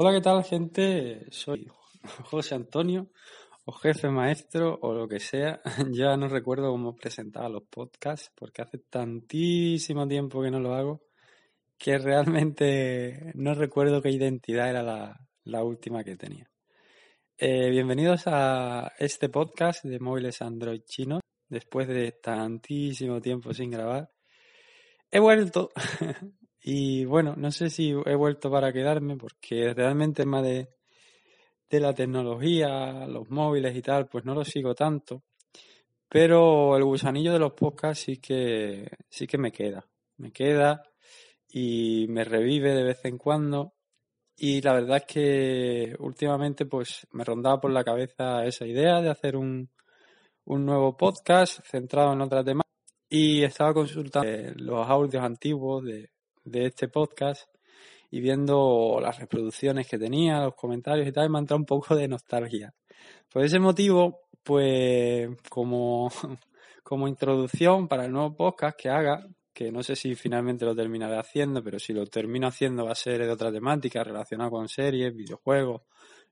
Hola, ¿qué tal, gente? Soy José Antonio, o jefe maestro, o lo que sea. Ya no recuerdo cómo presentaba los podcasts, porque hace tantísimo tiempo que no lo hago, que realmente no recuerdo qué identidad era la, última que tenía. Eh, bienvenidos a este podcast de móviles Android chinos, después de tantísimo tiempo sin grabar. He vuelto Y bueno, no sé si he vuelto para quedarme porque realmente el tema de, de la tecnología, los móviles y tal, pues no lo sigo tanto. Pero el gusanillo de los podcasts sí que, sí que me queda. Me queda y me revive de vez en cuando. Y la verdad es que últimamente pues me rondaba por la cabeza esa idea de hacer un, un nuevo podcast centrado en otra temática. Y estaba consultando los audios antiguos de, de este podcast y viendo las reproducciones que tenía, los comentarios y tal, me ha entrado un poco de nostalgia. Por ese motivo, pues como, como introducción para el nuevo podcast que haga, que no sé si finalmente lo terminaré haciendo, pero si lo termino haciendo va a ser de otra temática relacionada con series, videojuegos,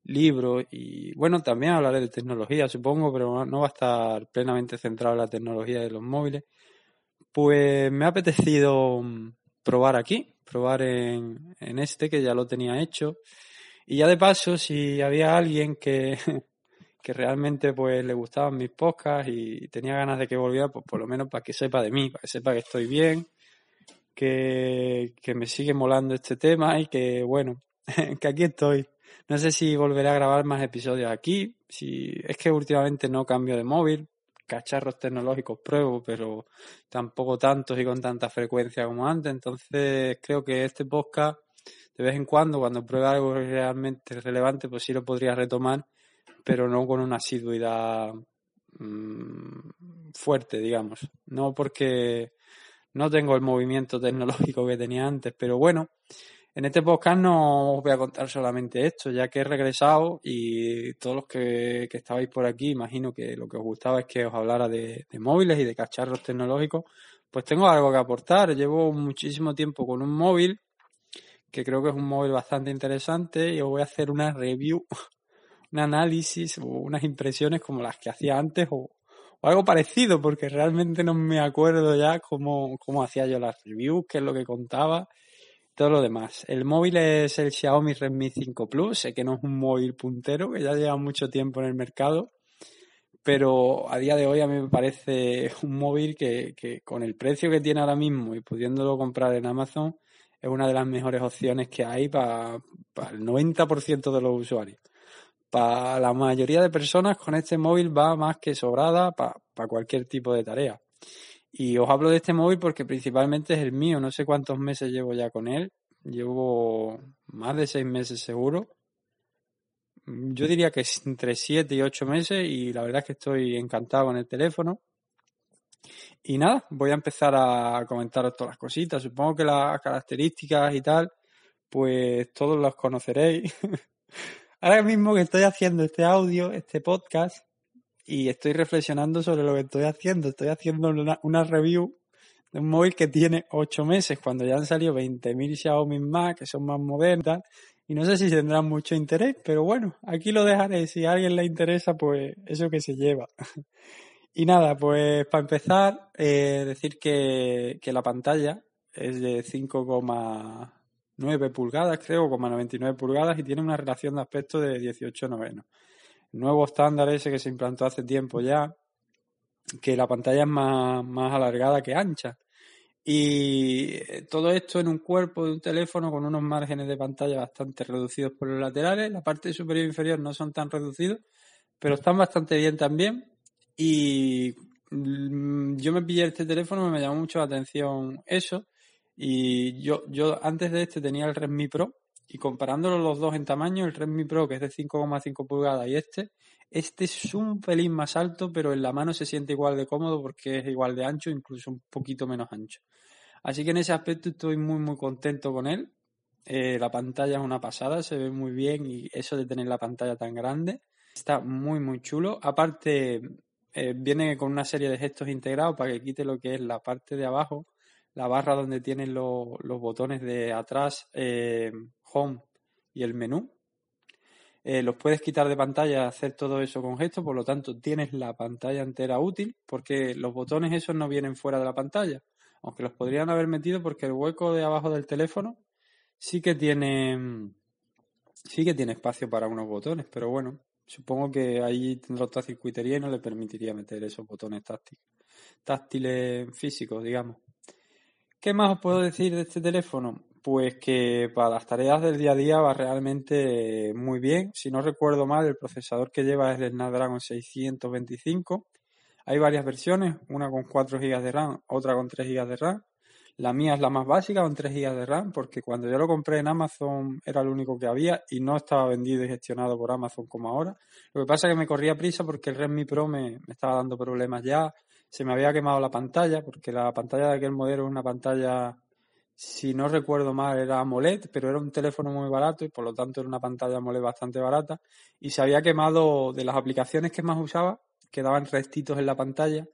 libros y bueno, también hablaré de tecnología, supongo, pero no va a estar plenamente centrado en la tecnología de los móviles. Pues me ha apetecido probar aquí, probar en, en este que ya lo tenía hecho. Y ya de paso, si había alguien que, que realmente pues le gustaban mis podcasts y tenía ganas de que volviera, pues por lo menos para que sepa de mí, para que sepa que estoy bien, que, que me sigue molando este tema y que bueno, que aquí estoy. No sé si volveré a grabar más episodios aquí, si es que últimamente no cambio de móvil, cacharros tecnológicos pruebo, pero tampoco tantos y con tanta frecuencia como antes. Entonces creo que este podcast, de vez en cuando, cuando pruebe algo realmente relevante, pues sí lo podría retomar, pero no con una asiduidad mm, fuerte, digamos. No porque no tengo el movimiento tecnológico que tenía antes, pero bueno, en este podcast no os voy a contar solamente esto, ya que he regresado y todos los que, estabais por aquí, imagino que lo que os gustaba es que os hablara de, móviles y de cacharros tecnológicos, pues tengo algo que aportar. Llevo muchísimo tiempo con un móvil, que creo que es un móvil bastante interesante, y os voy a hacer una review, un análisis o unas impresiones como las que hacía antes o, algo parecido, porque realmente no me acuerdo ya cómo, cómo hacía yo las reviews, qué es lo que contaba todo lo demás. El móvil es el Xiaomi Redmi 5 Plus, sé que no es un móvil puntero, que ya lleva mucho tiempo en el mercado, pero a día de hoy a mí me parece un móvil que, con el precio que tiene ahora mismo y pudiéndolo comprar en Amazon, es una de las mejores opciones que hay para, el 90% de los usuarios. Para la mayoría de personas con este móvil va más que sobrada para cualquier tipo de tarea. Y os hablo de este móvil porque principalmente es el mío. No sé cuántos meses llevo ya con él. Llevo más de seis meses seguro. Yo diría que es entre siete y ocho meses y la verdad es que estoy encantado con el teléfono. Y nada, voy a empezar a comentaros todas las cositas. Supongo que las características y tal, pues todos las conoceréis. Ahora mismo que estoy haciendo este audio, este podcast, y estoy reflexionando sobre lo que estoy haciendo. Estoy haciendo una, review de un móvil que tiene 8 meses, cuando ya han salido 20.000 Xiaomi más, que son más modernas, y no sé si tendrán mucho interés, pero bueno, aquí lo dejaré. Si a alguien le interesa, pues eso que se lleva. y nada, pues para empezar, eh, decir que, que la pantalla es de 5,9 pulgadas, creo, 99 pulgadas, y tiene una relación de aspecto de 18 novenos nuevo estándar ese que se implantó hace tiempo ya, que la pantalla es más, más alargada que ancha. Y eh, todo esto en un cuerpo de un teléfono con unos márgenes de pantalla bastante reducidos por los laterales. La parte superior e inferior no son tan reducidos, pero están bastante bien también. Y mm, yo me pillé este teléfono, me llamó mucho la atención eso. Y yo, yo antes de este tenía el Redmi Pro, y comparándolo los dos en tamaño, el Redmi Pro, que es de 5,5 pulgadas, y este, este es un pelín más alto, pero en la mano se siente igual de cómodo porque es igual de ancho, incluso un poquito menos ancho. Así que en ese aspecto estoy muy, muy contento con él. Eh, la pantalla es una pasada, se ve muy bien y eso de tener la pantalla tan grande está muy, muy chulo. Aparte, eh, viene con una serie de gestos integrados para que quite lo que es la parte de abajo, la barra donde tienen los botones de atrás, eh, Home y el menú, eh, los puedes quitar de pantalla, hacer todo eso con gestos, por lo tanto tienes la pantalla entera útil, porque los botones esos no vienen fuera de la pantalla, aunque los podrían haber metido porque el hueco de abajo del teléfono sí que tiene sí que tiene espacio para unos botones, pero bueno, supongo que ahí tendrá otra circuitería y no le permitiría meter esos botones táctiles, táctiles físicos, digamos. ¿Qué más os puedo decir de este teléfono? Pues que para las tareas del día a día va realmente muy bien. Si no recuerdo mal, el procesador que lleva es el Snapdragon 625. Hay varias versiones, una con 4 GB de RAM, otra con 3 GB de RAM. La mía es la más básica, con 3 GB de RAM, porque cuando yo lo compré en Amazon era el único que había y no estaba vendido y gestionado por Amazon como ahora. Lo que pasa es que me corría prisa porque el Redmi Pro me, me estaba dando problemas ya. Se me había quemado la pantalla, porque la pantalla de aquel modelo es una pantalla si no recuerdo mal, era AMOLED, pero era un teléfono muy barato y por lo tanto era una pantalla AMOLED bastante barata. Y se había quemado de las aplicaciones que más usaba, quedaban restitos en la pantalla.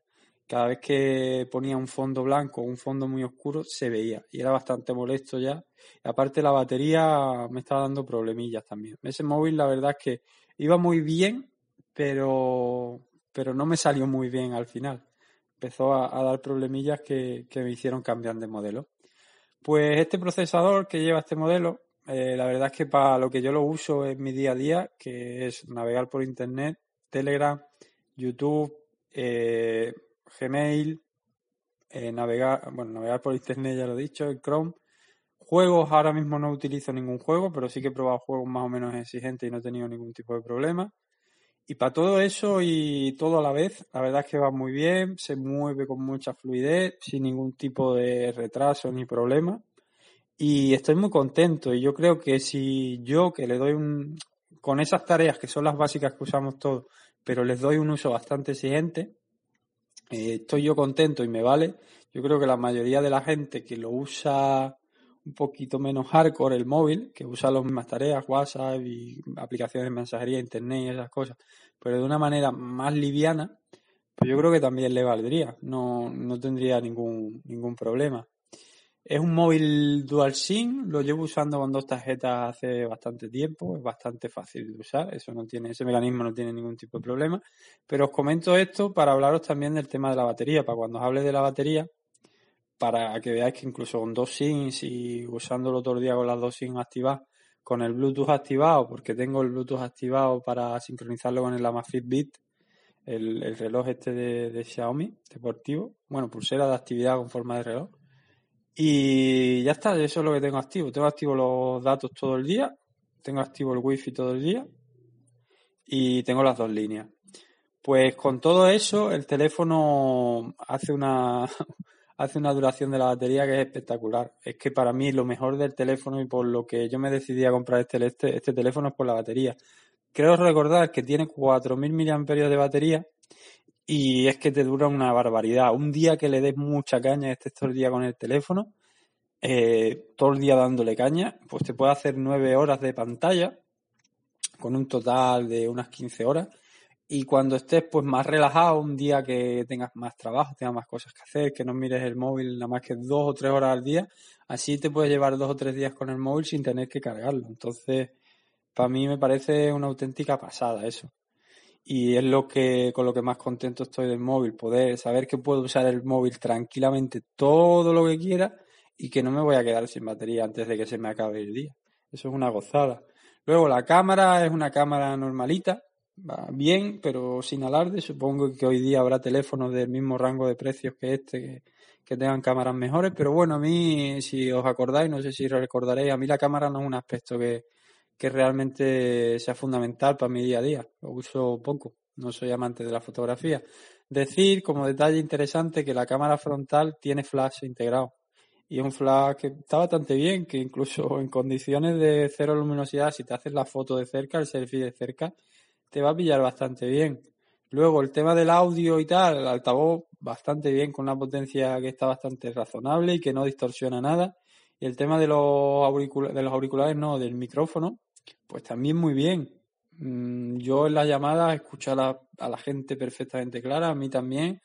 Cada vez que ponía un fondo blanco o un fondo muy oscuro, se veía. Y era bastante molesto ya. Aparte, la batería me estaba dando problemillas también. Ese móvil, la verdad es que iba muy bien, pero, pero no me salió muy bien al final. Empezó a, dar problemillas que, me hicieron cambiar de modelo. Pues este procesador que lleva este modelo, eh, la verdad es que para lo que yo lo uso en mi día a día, que es navegar por internet, Telegram, YouTube, eh, Gmail, eh, navegar, bueno, navegar por internet ya lo he dicho, Chrome. Juegos, ahora mismo no utilizo ningún juego, pero sí que he probado juegos más o menos exigentes y no he tenido ningún tipo de problema. Y para todo eso y todo a la vez, la verdad es que va muy bien, se mueve con mucha fluidez, sin ningún tipo de retraso ni problema. Y estoy muy contento y yo creo que si yo que le doy un, con esas tareas que son las básicas que usamos todos, pero les doy un uso bastante exigente, eh, estoy yo contento y me vale. Yo creo que la mayoría de la gente que lo usa un poquito menos hardcore el móvil, que usa las mismas tareas, WhatsApp y aplicaciones de mensajería, internet y esas cosas, pero de una manera más liviana, pues yo creo que también le valdría, no, no tendría ningún, ningún problema. Es un móvil dual SIM, lo llevo usando con dos tarjetas hace bastante tiempo, es bastante fácil de usar, eso no tiene, ese mecanismo no tiene ningún tipo de problema. Pero os comento esto para hablaros también del tema de la batería, para cuando os hable de la batería, para que veáis que incluso con dos SIMs y usándolo todo el día con las dos SIMs activadas, con el Bluetooth activado, porque tengo el Bluetooth activado para sincronizarlo con el Amazfit Bit, el, reloj este de, Xiaomi deportivo, bueno, pulsera de actividad con forma de reloj. Y ya está, eso es lo que tengo activo. Tengo activo los datos todo el día, tengo activo el wifi todo el día y tengo las dos líneas. Pues con todo eso, el teléfono hace una, hace una duración de la batería que es espectacular. Es que para mí lo mejor del teléfono y por lo que yo me decidí a comprar este, este, este teléfono es por la batería. Creo recordar que tiene 4.000 mAh de batería y es que te dura una barbaridad. Un día que le des mucha caña, estés todo el día con el teléfono, eh, todo el día dándole caña, pues te puede hacer 9 horas de pantalla con un total de unas 15 horas y cuando estés pues más relajado, un día que tengas más trabajo, tengas más cosas que hacer, que no mires el móvil nada más que dos o tres horas al día, así te puedes llevar dos o tres días con el móvil sin tener que cargarlo. Entonces, para mí me parece una auténtica pasada eso. Y es lo que con lo que más contento estoy del móvil, poder saber que puedo usar el móvil tranquilamente todo lo que quiera y que no me voy a quedar sin batería antes de que se me acabe el día. Eso es una gozada. Luego la cámara es una cámara normalita, va bien, pero sin alarde. Supongo que hoy día habrá teléfonos del mismo rango de precios que este que, tengan cámaras mejores, pero bueno, a mí, si os acordáis, no sé si recordaréis, a mí la cámara no es un aspecto que, que realmente sea fundamental para mi día a día. Lo uso poco, no soy amante de la fotografía. Decir, como detalle interesante, que la cámara frontal tiene flash integrado. Y un flash que está bastante bien, que incluso en condiciones de cero luminosidad, si te haces la foto de cerca, el selfie de cerca, te va a pillar bastante bien. Luego, el tema del audio y tal, el altavoz bastante bien, con una potencia que está bastante razonable y que no distorsiona nada. Y el tema de los, auriculares, de los auriculares, no, del micrófono, pues también muy bien. Mm, yo en las llamadas escucho a la, a la gente perfectamente clara, a mí también.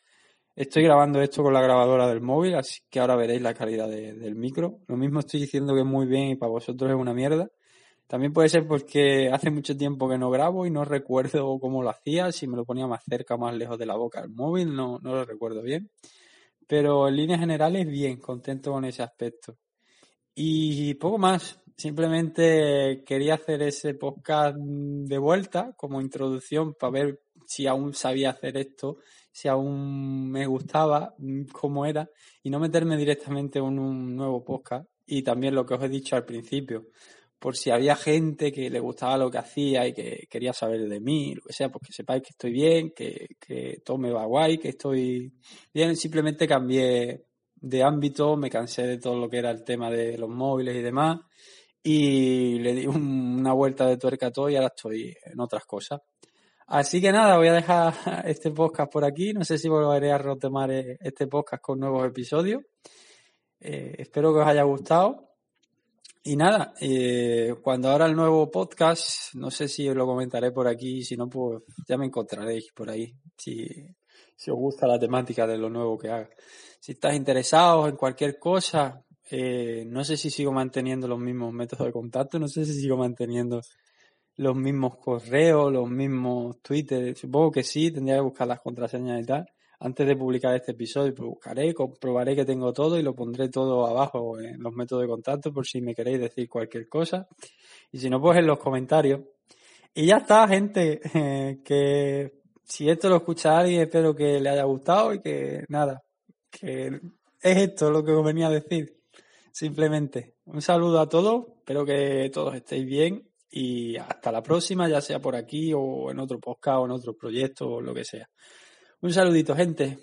Estoy grabando esto con la grabadora del móvil, así que ahora veréis la calidad del micro. Lo mismo estoy diciendo que es muy bien y para vosotros es una mierda. También puede ser porque hace mucho tiempo que no grabo y no recuerdo cómo lo hacía, si me lo ponía más cerca o más lejos de la boca del móvil, no, no lo recuerdo bien. Pero en líneas generales, bien, contento con ese aspecto. Y poco más, simplemente quería hacer ese podcast de vuelta como introducción para ver si aún sabía hacer esto, si aún me gustaba, cómo era, y no meterme directamente en un nuevo podcast. Y también lo que os he dicho al principio, por si había gente que le gustaba lo que hacía y que quería saber de mí, lo que sea, pues que sepáis que estoy bien, que, que todo me va guay, que estoy bien. Simplemente cambié de ámbito, me cansé de todo lo que era el tema de los móviles y demás, y le di una vuelta de tuerca a todo y ahora estoy en otras cosas. Así que nada, voy a dejar este podcast por aquí. No sé si volveré a retomar este podcast con nuevos episodios. Eh, espero que os haya gustado. Y nada, eh, cuando ahora el nuevo podcast, no sé si lo comentaré por aquí, si no, pues ya me encontraréis por ahí, si, si os gusta la temática de lo nuevo que haga. Si estás interesados en cualquier cosa, eh, no sé si sigo manteniendo los mismos métodos de contacto, no sé si sigo manteniendo los mismos correos, los mismos Twitter, supongo que sí, tendría que buscar las contraseñas y tal antes de publicar este episodio, pues buscaré, comprobaré que tengo todo y lo pondré todo abajo en los métodos de contacto por si me queréis decir cualquier cosa. Y si no, pues en los comentarios. Y ya está, gente, que si esto lo escucha alguien, espero que le haya gustado y que nada, que es esto lo que os venía a decir. Simplemente, un saludo a todos, espero que todos estéis bien y hasta la próxima, ya sea por aquí o en otro podcast o en otro proyecto o lo que sea. Un saludito, gente.